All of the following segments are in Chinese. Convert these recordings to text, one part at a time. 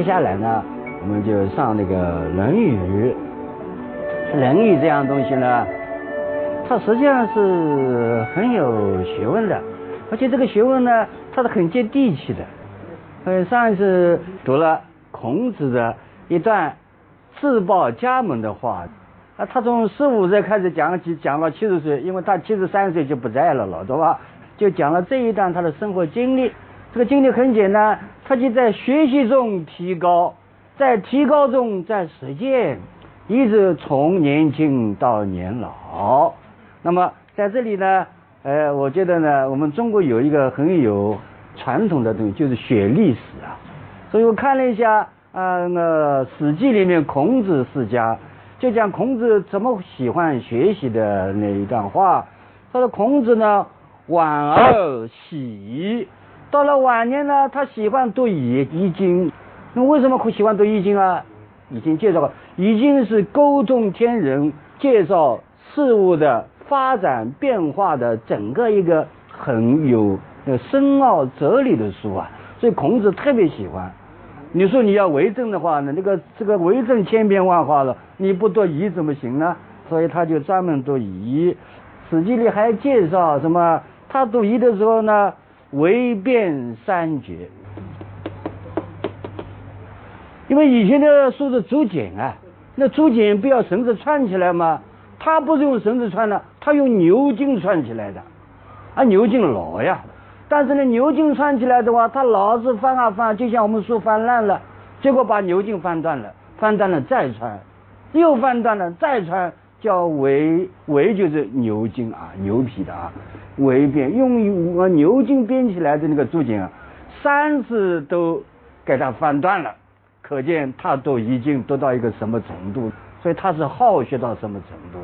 接下来呢，我们就上那个《论语》。《论语》这样东西呢，它实际上是很有学问的，而且这个学问呢，它是很接地气的。呃，上一次读了孔子的一段自报家门的话，啊，他从十五岁开始讲起，讲到七十岁，因为他七十三岁就不在了了，对吧？就讲了这一段他的生活经历。这个经历很简单，他就在学习中提高，在提高中在实践。一直从年轻到年老，那么在这里呢，呃，我觉得呢，我们中国有一个很有传统的东西，就是学历史啊。所以我看了一下啊，那《史记》里面孔子世家，就讲孔子怎么喜欢学习的那一段话。他说孔子呢，晚而喜，到了晚年呢，他喜欢读易易经。那为什么会喜欢读易经啊？已经介绍过。已经是沟通天人，介绍事物的发展变化的整个一个很有深奥哲理的书啊，所以孔子特别喜欢。你说你要为政的话呢，那个这个为政千变万化了，你不读易怎么行呢？所以他就专门读易。史记里还介绍什么？他读易的时候呢，唯变三绝。因为以前的书是竹简啊。那竹简不要绳子串起来吗？他不是用绳子串的，他用牛筋串起来的。啊，牛筋老呀，但是呢，牛筋串起来的话，它老是翻啊翻，就像我们书翻烂了，结果把牛筋翻断了，翻断了再穿，又翻断了再穿，叫围围就是牛筋啊，牛皮的啊，围编用牛筋编起来的那个竹简啊，三次都给它翻断了。可见他都已经读到一个什么程度，所以他是好学到什么程度。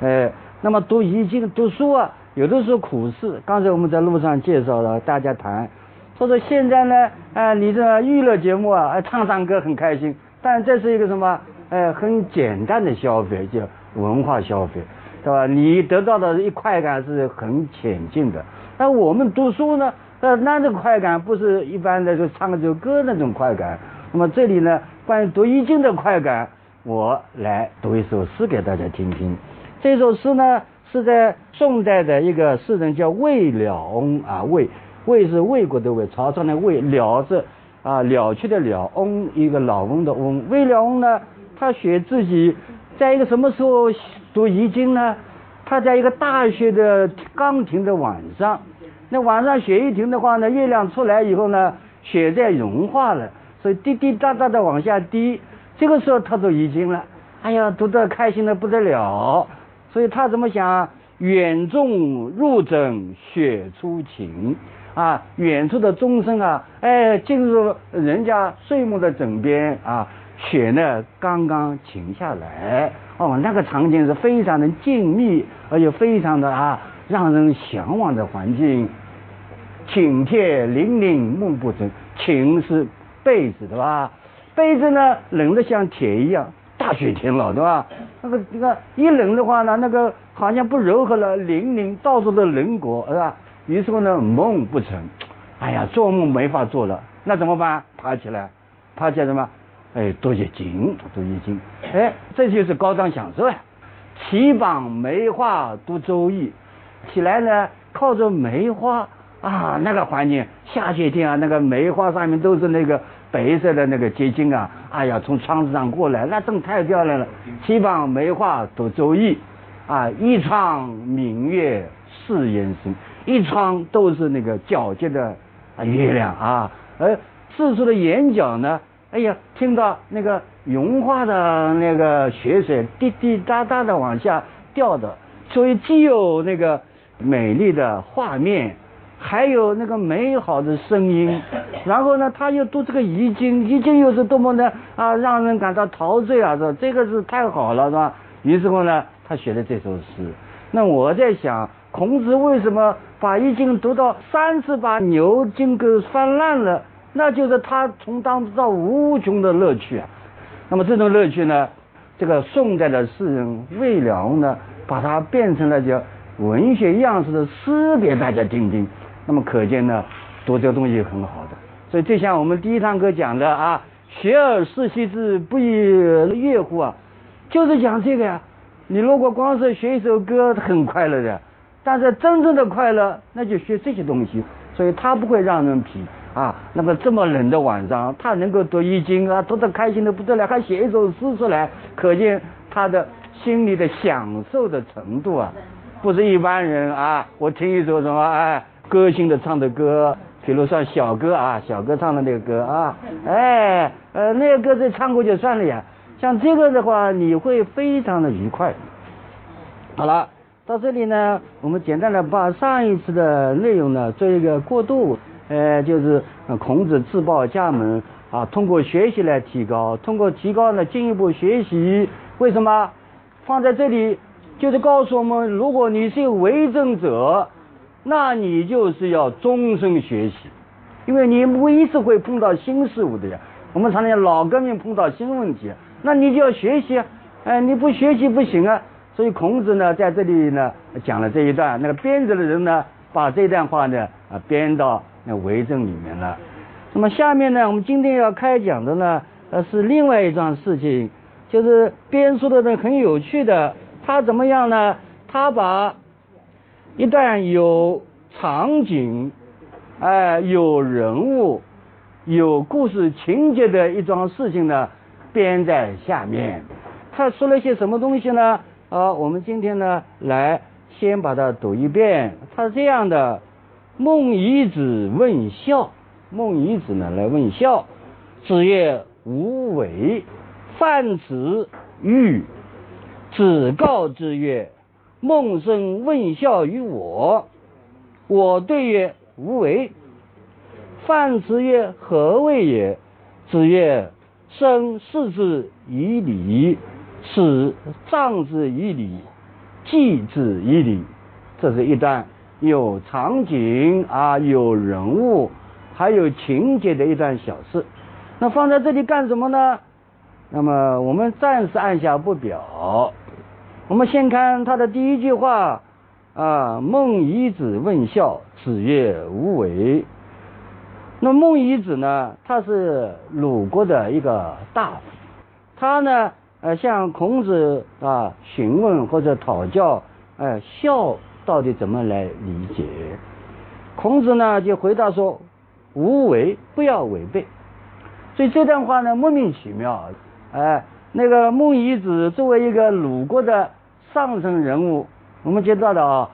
呃，那么读易经读书啊，有的时候苦事。刚才我们在路上介绍了，大家谈，说说现在呢，啊，你这娱乐节目啊，唱唱歌很开心，但这是一个什么？呃，很简单的消费，就文化消费，对吧？你得到的一快感是很浅近的。那我们读书呢，那，那这个快感不是一般的就唱首歌那种快感。那么这里呢，关于读易经的快感，我来读一首诗给大家听听。这首诗呢，是在宋代的一个诗人叫魏了翁啊，魏魏是魏国的魏，曹操的魏，了是啊了去的了，翁一个老翁的翁。魏了翁呢，他写自己在一个什么时候读易经呢？他在一个大雪的刚停的晚上，那晚上雪一停的话呢，月亮出来以后呢，雪在融化了。所以滴滴答答的往下滴，这个时候他都已经了，哎呀，读得开心的不得了。所以他怎么想？远众入枕雪初晴，啊，远处的钟声啊，哎，进入人家睡梦的枕边啊，雪呢刚刚停下来，哦，那个场景是非常的静谧，而且非常的啊，让人向往的环境。晴天凛凛梦不成，晴是。被子对吧？被子呢冷的像铁一样，大雪天了对吧？那个那个一冷的话呢，那个好像不柔和了，淋淋到处都冷果是吧？于是乎呢梦不成，哎呀做梦没法做了，那怎么办？爬起来，爬起来什么？哎读易经，读易经，哎这就是高档享受呀！起榜梅花读周易，起来呢靠着梅花。啊，那个环境，下雪天啊，那个梅花上面都是那个白色的那个结晶啊，哎呀，从窗子上过来，那真太漂亮了。七榜梅花读周易，啊，一窗明月似烟生，一窗都是那个皎洁的月亮啊，而四处的眼角呢，哎呀，听到那个融化的那个雪水滴滴答答的往下掉的，所以既有那个美丽的画面。还有那个美好的声音，然后呢，他又读这个易经，易经又是多么的啊，让人感到陶醉啊，说这个是太好了，是吧？于是乎呢，他写了这首诗。那我在想，孔子为什么把易经读到三次把牛筋给翻烂了？那就是他从当中到无穷的乐趣啊。那么这种乐趣呢，这个宋代的诗人魏良呢，把它变成了叫文学样式的诗给大家听听。那么可见呢，读这个东西很好的，所以就像我们第一堂课讲的啊，学而时习之，不亦乐乎啊？就是讲这个呀。你如果光是学一首歌，很快乐的，但是真正的快乐，那就学这些东西。所以他不会让人疲啊。那么这么冷的晚上，他能够读易经啊，读得开心的不得了，还写一首诗出来，可见他的心里的享受的程度啊，不是一般人啊。我听一首什么哎，歌星的唱的歌，比如说小哥啊，小哥唱的那个歌啊，哎，呃，那个歌再唱过就算了呀。像这个的话，你会非常的愉快。好了，到这里呢，我们简单的把上一次的内容呢做一个过渡。呃，就是孔子自报家门啊，通过学习来提高，通过提高呢进一步学习。为什么放在这里？就是告诉我们，如果你是为政者，那你就是要终身学习，因为你每一次会碰到新事物的呀。我们常常讲老革命碰到新问题。那你就要学习啊，哎，你不学习不行啊。所以孔子呢，在这里呢讲了这一段，那个编者的人呢，把这段话呢啊编到那为政里面了。那么下面呢，我们今天要开讲的呢，呃，是另外一桩事情，就是编书的人很有趣的，他怎么样呢？他把一段有场景，哎，有人物，有故事情节的一桩事情呢。编在下面，他说了些什么东西呢？啊，我们今天呢，来先把它读一遍。他是这样的：孟夷子问孝，孟夷子呢来问孝，子曰：无为。范子欲，子告之曰：孟生问孝于我，我对曰：无为。范子曰：何谓也？子曰。生视之以礼，死葬之以礼，祭之以礼。这是一段有场景啊，有人物，还有情节的一段小事。那放在这里干什么呢？那么我们暂时按下不表。我们先看他的第一句话啊：“孟夷子问孝，子曰：无为。”那孟夷子呢？他是鲁国的一个大夫，他呢，呃，向孔子啊询问或者讨教，呃，孝到底怎么来理解？孔子呢就回答说：无为，不要违背。所以这段话呢莫名其妙，哎，那个孟夷子作为一个鲁国的上层人物，我们知道的啊，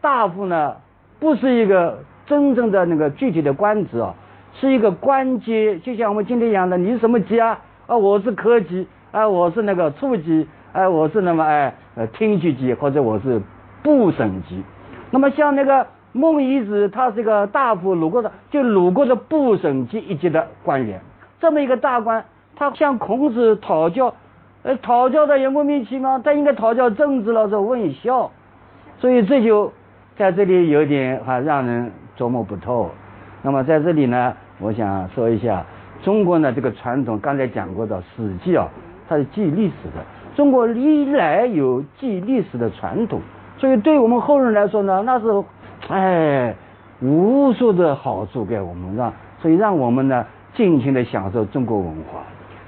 大夫呢不是一个真正的那个具体的官职啊。是一个官阶，就像我们今天讲的，你是什么级啊？啊，我是科级，啊，我是那个处级，哎，我是那么哎呃厅局级，或者我是部省级。那么像那个孟夷子，他是一个大夫，鲁国的，就鲁国的部省级一级的官员。这么一个大官，他向孔子讨教，呃，讨教的也莫名其妙，他应该讨教政治了，是问孝，所以这就在这里有点哈让人琢磨不透。那么在这里呢，我想说一下中国呢这个传统，刚才讲过的《史记》啊，它是记历史的。中国历来有记历史的传统，所以对我们后人来说呢，那是哎无数的好处给我们，让所以让我们呢尽情的享受中国文化。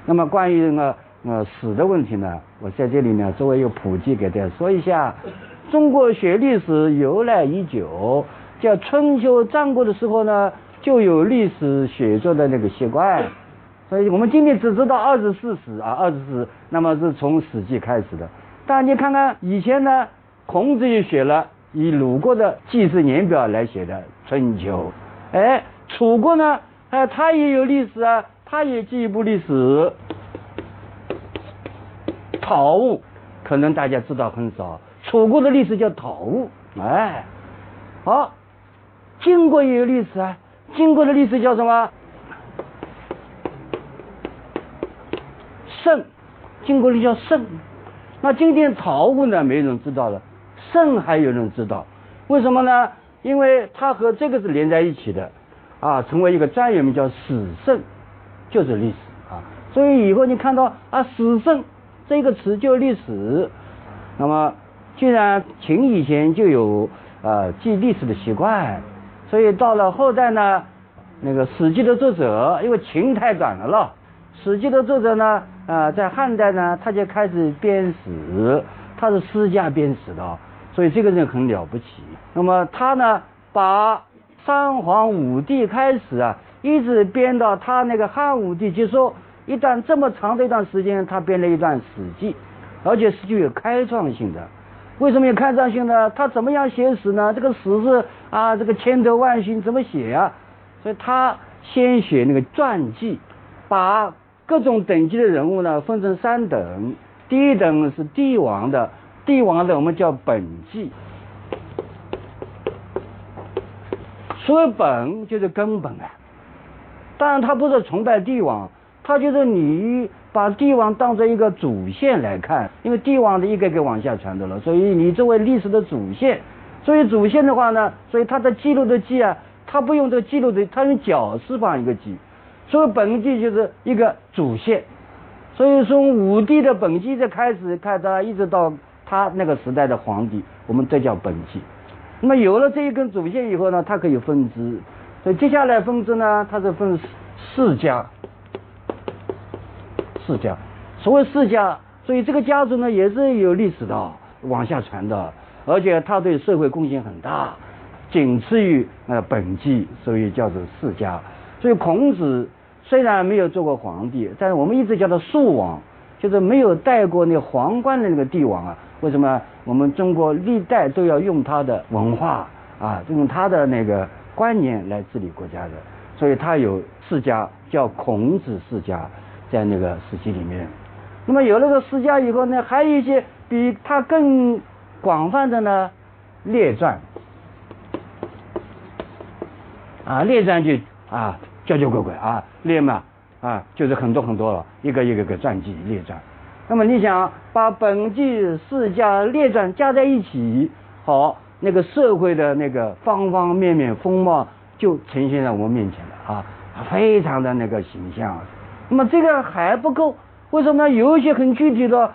那么关于呢呃史的问题呢，我在这里呢作为一个普及给大家说一下，中国学历史由来已久，叫春秋战国的时候呢。就有历史写作的那个习惯，所以我们今天只知道二十四史啊，二十四，那么是从《史记》开始的。但你看看以前呢，孔子也写了以鲁国的记事年表来写的《春秋》，哎，楚国呢，哎，他也有历史啊，他也记一部历史，《陶物》，可能大家知道很少，楚国的历史叫《陶物》，哎，好，晋国也有历史啊。晋国的历史叫什么？舜，晋国的叫舜。那今天曹物呢？没人知道了，舜还有人知道，为什么呢？因为它和这个是连在一起的，啊，成为一个专有名叫史圣，就是历史啊。所以以后你看到啊史圣这个词就历史。那么既然秦以前就有啊记历史的习惯。所以到了后代呢，那个《史记》的作者，因为秦太短了了，史记》的作者呢，呃，在汉代呢，他就开始编史，他是私家编史的，所以这个人很了不起。那么他呢，把三皇五帝开始啊，一直编到他那个汉武帝结束一段这么长的一段时间，他编了一段《史记》，而且是具有开创性的。为什么有开创性呢？他怎么样写史呢？这个史是啊，这个千头万绪怎么写呀？所以他先写那个传记，把各种等级的人物呢分成三等。第一等是帝王的，帝王的我们叫本纪。所谓本就是根本啊。当然他不是崇拜帝王，他就是你。把帝王当做一个主线来看，因为帝王的一个个往下传的了，所以你作为历史的主线，所以主线的话呢，所以他的记录的记啊，他不用这个记录的，他用绞丝旁一个记，所以本纪就是一个主线，所以从武帝的本纪的开始看他一直到他那个时代的皇帝，我们这叫本纪。那么有了这一根主线以后呢，它可以分支，所以接下来分支呢，它是分世家。世家，所谓世家，所以这个家族呢也是有历史的，往下传的，而且他对社会贡献很大，仅次于呃本纪，所以叫做世家。所以孔子虽然没有做过皇帝，但是我们一直叫他庶王，就是没有戴过那皇冠的那个帝王啊。为什么我们中国历代都要用他的文化啊，用他的那个观念来治理国家的？所以他有世家，叫孔子世家。在那个史记里面，那么有了个世家以后呢，还有一些比他更广泛的呢列传，啊列传就啊交交鬼鬼啊列嘛啊就是很多很多了，一个一个个传记列传。那么你想把本纪、世家、列传加在一起，好，那个社会的那个方方面面风貌就呈现在我们面前了啊，非常的那个形象。那么这个还不够，为什么？有一些很具体的，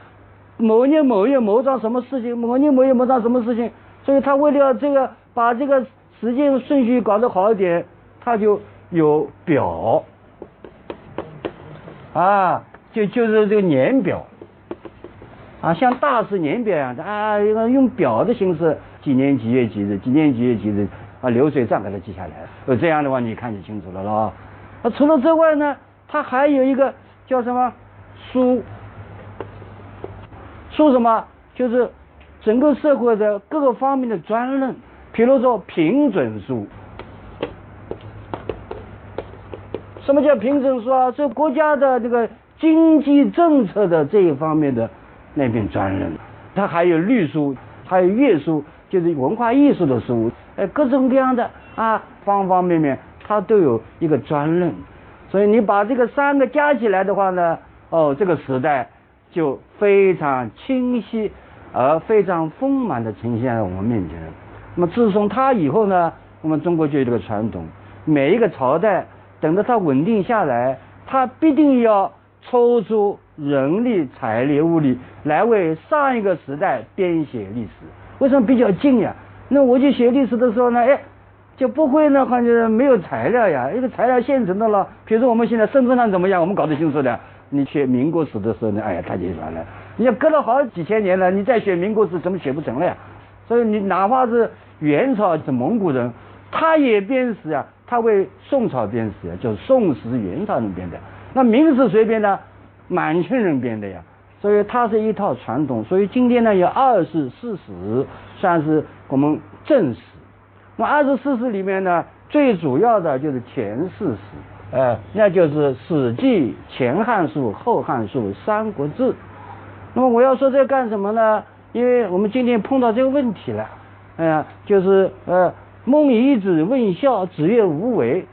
某年某月某桩什么事情，某年某月某桩什么事情，所以他为了这个把这个时间顺序搞得好一点，他就有表，啊，就就是这个年表，啊，像大事年表一样的啊，用用表的形式，几年几月几日，几年几月几日，啊，流水账给它记下来，呃，这样的话你看就清楚了咯。那除了之外呢？它还有一个叫什么书？书什么？就是整个社会的各个方面的专论，比如说平准书。什么叫平准书啊？是国家的这个经济政策的这一方面的那篇专论。它还有律书，还有乐书，就是文化艺术的书，哎，各种各样的啊，方方面面，它都有一个专论。所以你把这个三个加起来的话呢，哦，这个时代就非常清晰而非常丰满的呈现在我们面前。那么自从他以后呢，我们中国就有这个传统，每一个朝代等到它稳定下来，它必定要抽出人力、财力、物力来为上一个时代编写历史。为什么比较近呀？那我去写历史的时候呢，哎。就不会呢，好像没有材料呀，一个材料现成的了。比如说我们现在身份上怎么样，我们搞得清楚的。你写民国史的时候呢，哎呀，太简单了。你要隔了好几千年了，你再写民国史，怎么写不成了呀？所以你哪怕是元朝是蒙古人，他也编史啊，他为宋朝编史啊，就是宋史元朝人编的。那明史谁编的？满清人编的呀。所以它是一套传统。所以今天呢，有二十、四史，算是我们正史。那二十四史里面呢，最主要的就是前四史，呃，那就是《史记》《前汉书》《后汉书》《三国志》。那么我要说这干什么呢？因为我们今天碰到这个问题了，哎呃，就是呃，孟夷子问孝，子曰无为，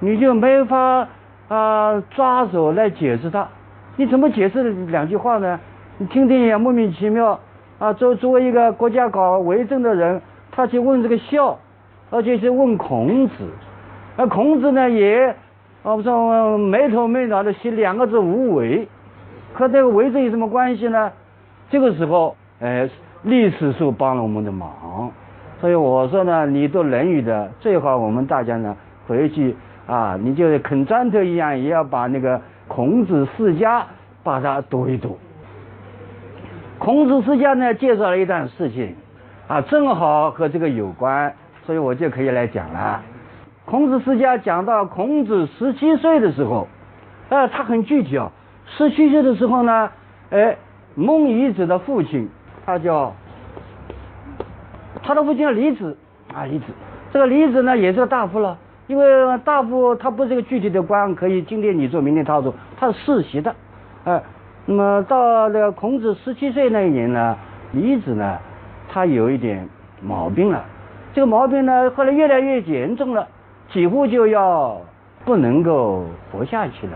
你就没法啊抓手来解释它。你怎么解释两句话呢？你听听也莫名其妙啊。作作为一个国家搞为政的人。他去问这个孝，而且是问孔子，那孔子呢也，我们说没头没脑的写两个字无为，和这个为政有什么关系呢？这个时候，呃，历史书帮了我们的忙，所以我说呢，你读《论语》的最好，我们大家呢回去啊，你就啃砖头一样，也要把那个孔子世家把它读一读。孔子世家呢，介绍了一段事情，啊，正好和这个有关，所以我就可以来讲了。孔子世家讲到孔子十七岁的时候，呃，他很具体哦。十七岁的时候呢，哎，孟夷子的父亲，他叫他的父亲叫李子啊，李子。这个李子呢，也是个大夫了，因为大夫他不是一个具体的官，可以今天你做，明天他做，他是世袭的，哎。那么到了孔子十七岁那一年呢，李子呢，他有一点毛病了。这个毛病呢，后来越来越严重了，几乎就要不能够活下去了。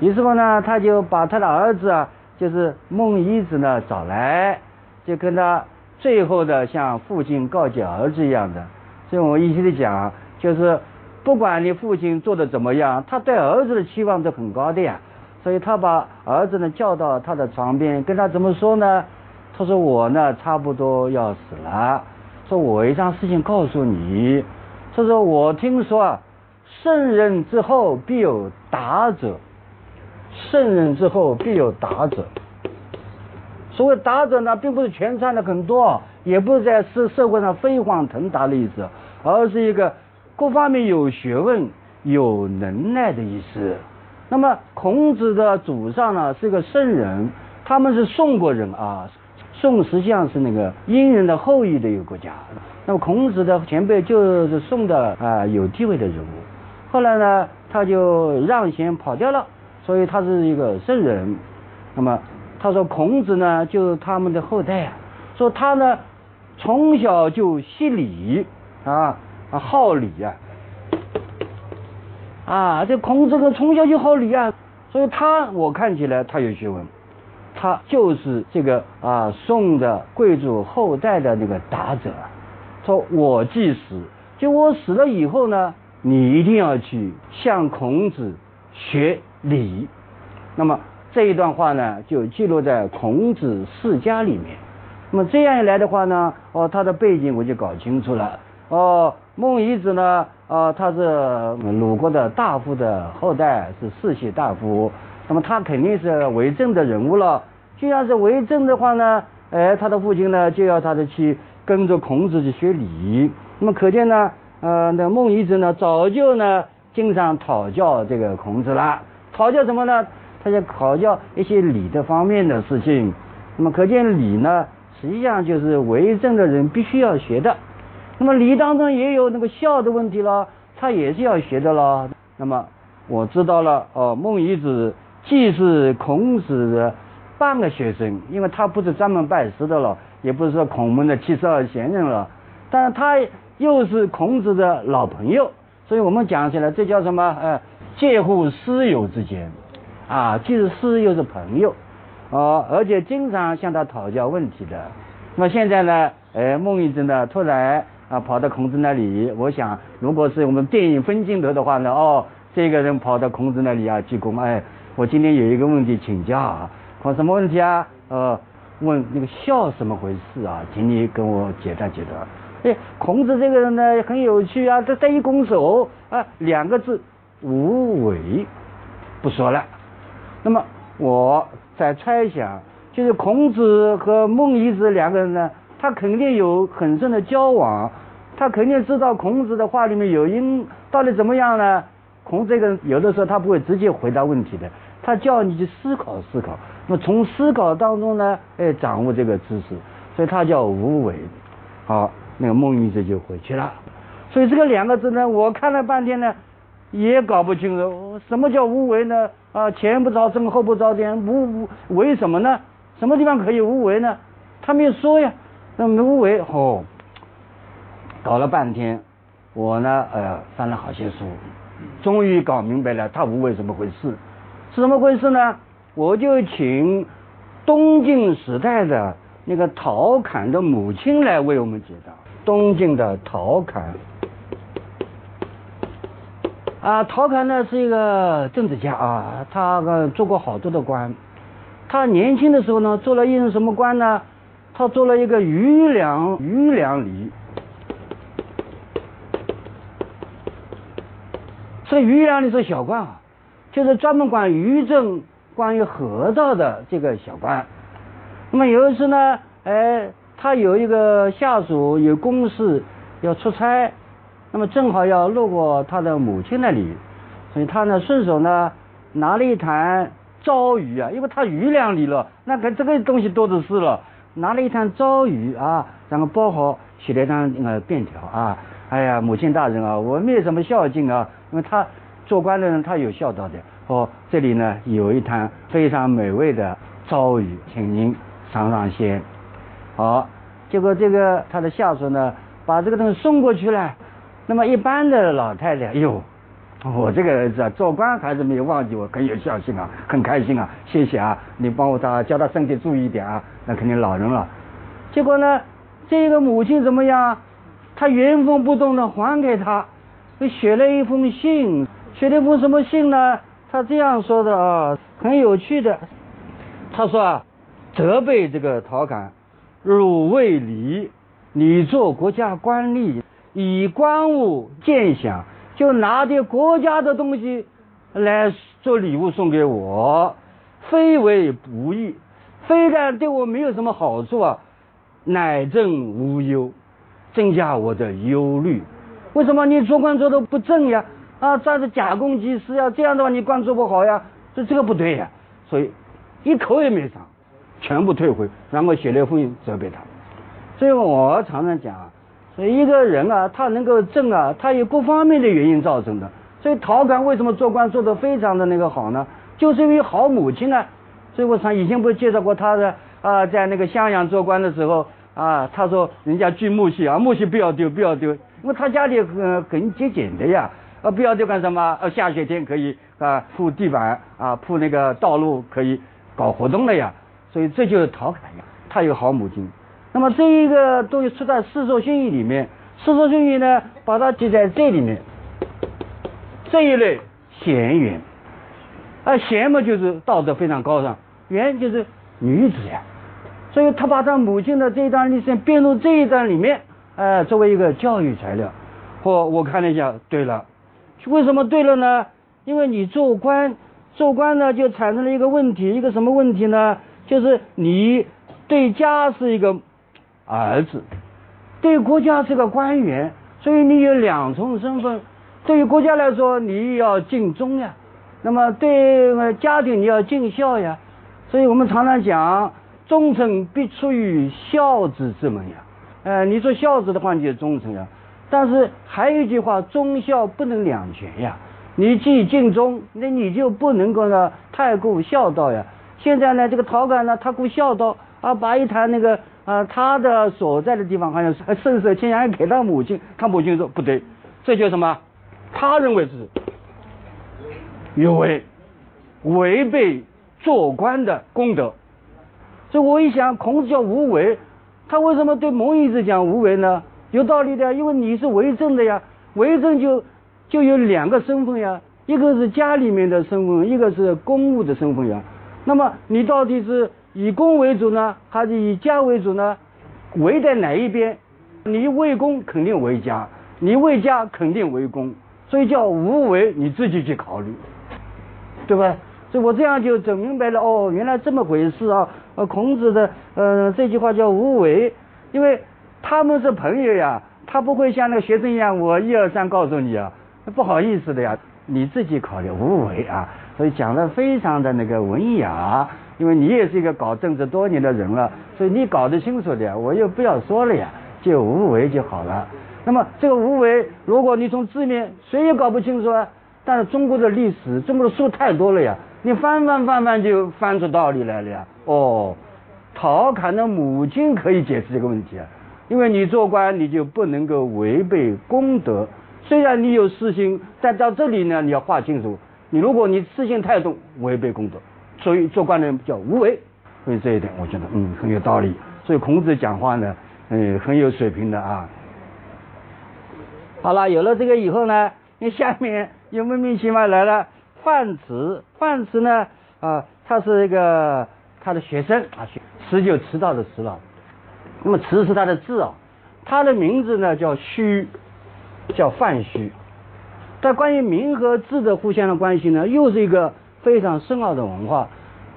于是乎呢，他就把他的儿子啊，就是孟夷子呢找来，就跟他最后的像父亲告诫儿子一样的。所以我一直的讲，就是不管你父亲做的怎么样，他对儿子的期望都很高的呀。所以他把儿子呢叫到他的床边，跟他怎么说呢？他说我呢差不多要死了，说我有一桩事情告诉你，他说我听说啊，圣人之后必有达者，圣人之后必有达者。所谓达者呢，并不是全占的很多，也不是在社社会上飞黄腾达的意思，而是一个各方面有学问、有能耐的意思。那么孔子的祖上呢是个圣人，他们是宋国人啊。宋实际上是那个殷人的后裔的一个国家。那么孔子的前辈就是宋的啊有地位的人物。后来呢，他就让贤跑掉了，所以他是一个圣人。那么他说孔子呢就是他们的后代啊，说他呢从小就习礼啊啊好礼啊。啊，这孔子从小就好礼啊，所以他我看起来他有学问，他就是这个啊宋的贵族后代的那个达者。说我即死，就我死了以后呢，你一定要去向孔子学礼。那么这一段话呢，就记录在孔子世家里面。那么这样一来的话呢，哦，他的背景我就搞清楚了。哦，孟夷子呢？啊，他是鲁国的大夫的后代，是世袭大夫。那么他肯定是为政的人物了。既然是为政的话呢，哎，他的父亲呢就要他的去跟着孔子去学礼。那么可见呢，呃，那孟夷子呢早就呢经常讨教这个孔子了。讨教什么呢？他就讨教一些礼的方面的事情。那么可见礼呢，实际上就是为政的人必须要学的。那么礼当中也有那个孝的问题了，他也是要学的了。那么我知道了，哦，孟夷子既是孔子的半个学生，因为他不是专门拜师的了，也不是说孔门的七十二贤人了，但是他又是孔子的老朋友，所以我们讲起来，这叫什么？呃，介乎师友之间，啊，既是师又是朋友，哦，而且经常向他讨教问题的。那么现在呢，呃，孟夷子呢，突然。啊，跑到孔子那里，我想，如果是我们电影分镜头的话呢，哦，这个人跑到孔子那里啊，鞠躬，哎，我今天有一个问题请教啊，考什么问题啊？呃，问那个孝什么回事啊？请你跟我解答解答。哎，孔子这个人呢很有趣啊，他这一拱手啊，两个字，无为，不说了。那么我在猜想，就是孔子和孟夷子两个人呢。他肯定有很深的交往，他肯定知道孔子的话里面有因，到底怎么样呢？孔这个有的时候他不会直接回答问题的，他叫你去思考思考，那从思考当中呢，哎，掌握这个知识，所以他叫无为。好，那个孟夷子就回去了。所以这个两个字呢，我看了半天呢，也搞不清楚什么叫无为呢？啊，前不着村后不着店，无无为什么呢？什么地方可以无为呢？他没有说呀。那么无为哦，搞了半天，我呢，呃，翻了好些书，终于搞明白了他无为怎么回事，是怎么回事呢？我就请东晋时代的那个陶侃的母亲来为我们解答。东晋的陶侃，啊，陶侃呢是一个政治家啊，他做过好多的官，他年轻的时候呢，做了一任什么官呢？他做了一个余粮余粮里，这个余粮里是小官啊，就是专门管渔政、关于河道的这个小官。那么有一次呢，哎，他有一个下属有公事要出差，那么正好要路过他的母亲那里，所以他呢顺手呢拿了一坛糟鱼啊，因为他鱼粮里了，那个这个东西多的是了，拿了一坛糟鱼啊，然后包好写了一张呃便条啊，哎呀，母亲大人啊，我没有什么孝敬啊，因为他做官的人他有孝道的，哦，这里呢有一坛非常美味的糟鱼，请您。尝尝鲜，好，结果这个他的下属呢，把这个东西送过去了。那么一般的老太太，哎呦，我这个儿子啊，做官还是没有忘记我，很有孝心啊，很开心啊，谢谢啊，你帮我他叫他身体注意一点啊，那肯定老人了。结果呢，这个母亲怎么样？他原封不动的还给他，写了一封信，写了一封什么信呢？他这样说的啊，很有趣的，他说啊。责备这个陶侃，汝为礼，你做国家官吏，以官物见享，就拿点国家的东西来做礼物送给我，非为不义，非但对我没有什么好处啊，乃正无忧，增加我的忧虑。为什么你做官做的不正呀？啊，这是假公济私呀，这样的话你官做不好呀，这这个不对呀，所以一口也没上。全部退回，然后写了一封信责备他。所以我常常讲，啊一个人啊，他能够正啊，他有各方面的原因造成的。所以陶侃为什么做官做得非常的那个好呢？就是因为好母亲啊。所以我常以前不是介绍过他的啊，在那个襄阳做官的时候啊，他说人家锯木屑啊，木屑不要丢，不要丢，因为他家里很很节俭的呀。啊，不要丢干什么？呃，下雪天可以啊铺地板啊，铺那个道路可以搞活动了呀。所以这就是陶侃呀，他有好母亲。那么这一个东西出在《世说新语》里面，《世说新语》呢，把它记在这里面。这一类贤媛，啊贤嘛就是道德非常高尚，媛就是女子呀。所以他把他母亲的这一段历史编入这一段里面，呃，作为一个教育材料。或我看了一下，对了，为什么对了呢？因为你做官，做官呢就产生了一个问题，一个什么问题呢？就是你对家是一个儿子，对国家是个官员，所以你有两重身份。对于国家来说，你要尽忠呀；那么对家庭你要尽孝呀。所以我们常常讲，忠臣必出于孝子之门呀。呃，你做孝子的话，你就忠诚呀。但是还有一句话，忠孝不能两全呀。你既尽忠，那你就不能够呢太过孝道呀。现在呢，这个陶侃呢，他顾孝道啊，把一坛那个啊，他的所在的地方好像是圣色清扬给他母亲，他母亲说不对，这叫什么？他认为是有违违背做官的功德。所以我一想，孔子叫无为，他为什么对蒙毅子讲无为呢？有道理的，因为你是为政的呀，为政就就有两个身份呀，一个是家里面的身份，一个是公务的身份呀。那么你到底是以公为主呢，还是以家为主呢？为在哪一边？你为公肯定为家，你为家肯定为公，所以叫无为，你自己去考虑，对吧？所以我这样就整明白了。哦，原来这么回事啊！呃，孔子的呃这句话叫无为，因为他们是朋友呀，他不会像那个学生一样，我一二三告诉你啊，不好意思的呀，你自己考虑无为啊。所以讲的非常的那个文雅，因为你也是一个搞政治多年的人了，所以你搞得清楚的，我又不要说了呀，就无为就好了。那么这个无为，如果你从字面谁也搞不清楚啊，但是中国的历史，中国的书太多了呀，你翻翻翻翻就翻出道理来了呀。哦，陶侃的母亲可以解释这个问题啊，因为你做官你就不能够违背公德，虽然你有私心，但到这里呢，你要划清楚。你如果你私心太重，违背公德，所以做官的人叫无为。所以这一点，我觉得嗯很有道理。所以孔子讲话呢，嗯很有水平的啊。好了，有了这个以后呢，那下面又莫名其妙来了范迟。范迟呢啊，他是一个他的学生啊，迟就迟到的迟了。那么迟是他的字啊，他的名字呢叫虚，叫范虚。但关于名和字的互相的关系呢，又是一个非常深奥的文化。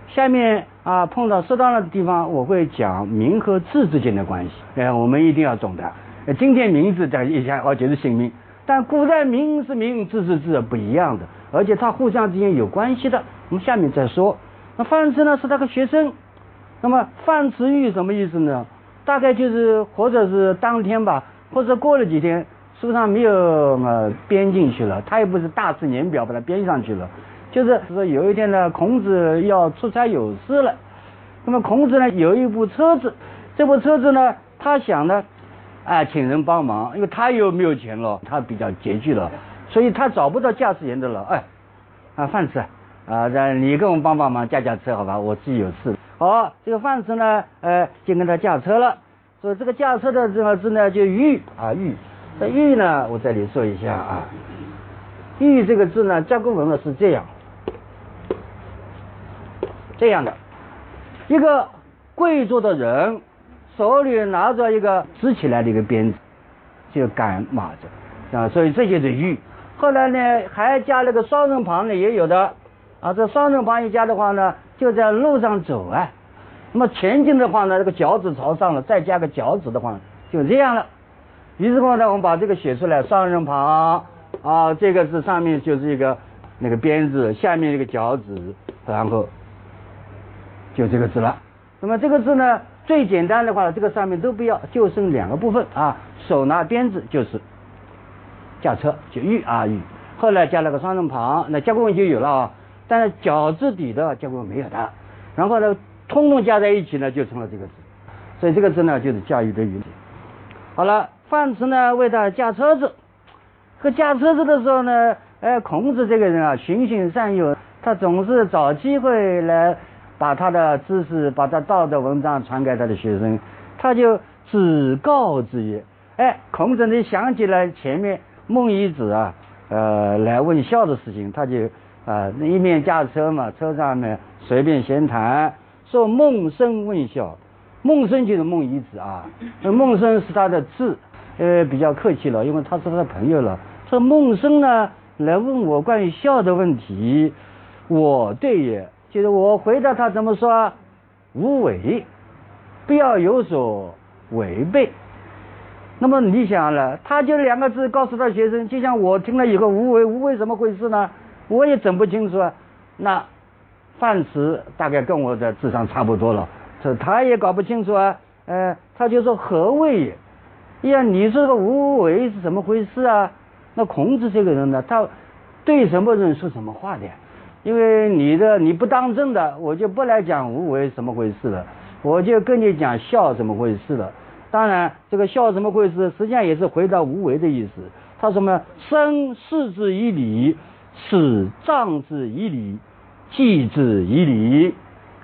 下面啊，碰到适当的地方，我会讲名和字之间的关系。哎，我们一定要懂得。今天名字在一下哦，就是姓名。但古代名是名，字是字，不一样的，而且它互相之间有关系的。我们下面再说。那范词呢是他的学生。那么范词玉什么意思呢？大概就是或者是当天吧，或者过了几天，书上没有呃编进去了，他也不是大字年表把它编上去了。就是说有一天呢，孔子要出差有事了。那么孔子呢有一部车子，这部车子呢他想呢。啊，请人帮忙，因为他又没有钱了，他比较拮据了，所以他找不到驾驶员的了。哎，啊，范子，啊，你给我们帮帮忙，驾驾车好吧？我自己有事。好，这个范子呢，呃，就跟他驾车了。所以这个驾车的这个字呢，就玉啊玉。这玉呢，我这里说一下啊，玉这个字呢，加工文呢是这样，这样的，一个贵族的人。手里拿着一个支起来的一个鞭子，就赶马子啊，所以这就是玉。后来呢，还加了个双人旁的，也有的啊。这双人旁一加的话呢，就在路上走啊。那么前进的话呢，这个脚趾朝上了，再加个脚趾的话，就这样了。于是乎呢，我们把这个写出来，双人旁啊，这个是上面就是一个那个鞭子，下面一个脚趾，然后就这个字了。那么这个字呢？最简单的话，这个上面都不要，就剩两个部分啊。手拿鞭子就是驾车，就玉啊玉。后来加了个双人旁，那加工文就有了啊。但是脚字底的加工文没有的。然后呢，通通加在一起呢，就成了这个字。所以这个字呢，就是驾驭的驭。好了，范词呢为他驾车子。和驾车子的时候呢，哎，孔子这个人啊，循循善诱，他总是找机会来。把他的知识，把他道德文章传给他的学生，他就只告之曰：“哎，孔子，你想起来前面孟夷子啊，呃，来问孝的事情，他就啊，一面驾车嘛，车上面随便闲谈，说孟生问孝，孟生就是孟夷子啊，孟生是他的字，呃，比较客气了，因为他是他的朋友了。说孟生呢来问我关于孝的问题，我对也。”就是我回答他怎么说，无为，不要有所违背。那么你想了，他就两个字告诉他学生，就像我听了以后，无为无为怎么回事呢？我也整不清楚啊。那范词大概跟我的智商差不多了，这他也搞不清楚啊。呃，他就说何谓也？呀，你说个无为是怎么回事啊？那孔子这个人呢，他对什么人说什么话的呀？因为你的你不当真的，我就不来讲无为怎么回事了，我就跟你讲孝怎么回事了。当然，这个孝怎么回事，实际上也是回到无为的意思。他什么生视之以礼，死葬之以礼，祭之以礼。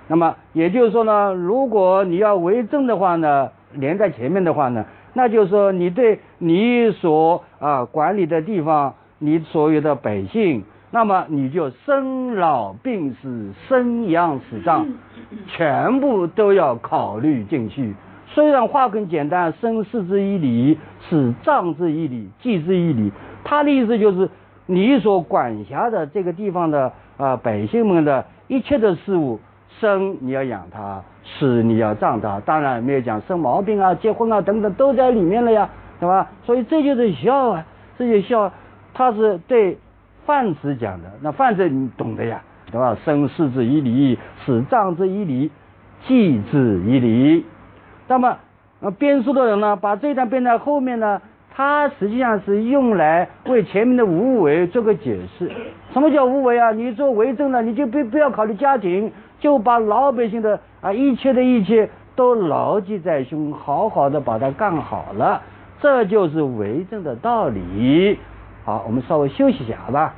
那么也就是说呢，如果你要为政的话呢，连在前面的话呢，那就是说你对你所啊管理的地方，你所有的百姓。那么你就生老病死、生养死葬，全部都要考虑进去。虽然话很简单，生视之以礼，死葬之以礼，祭之以礼。他的意思就是，你所管辖的这个地方的啊百姓们的一切的事物，生你要养他，死你要葬他。当然没有讲生毛病啊、结婚啊等等都在里面了呀，对吧？所以这就是孝啊，这就孝，他是对。范子讲的，那范子你懂的呀，对吧？生视之以礼，死葬之以礼，祭之以礼。那么，呃，编书的人呢，把这一段编在后面呢，他实际上是用来为前面的无为做个解释。什么叫无为啊？你做为政的，你就不不要考虑家庭，就把老百姓的啊一切的一切都牢记在胸，好好的把它干好了，这就是为政的道理。好，我们稍微休息一下，好吧？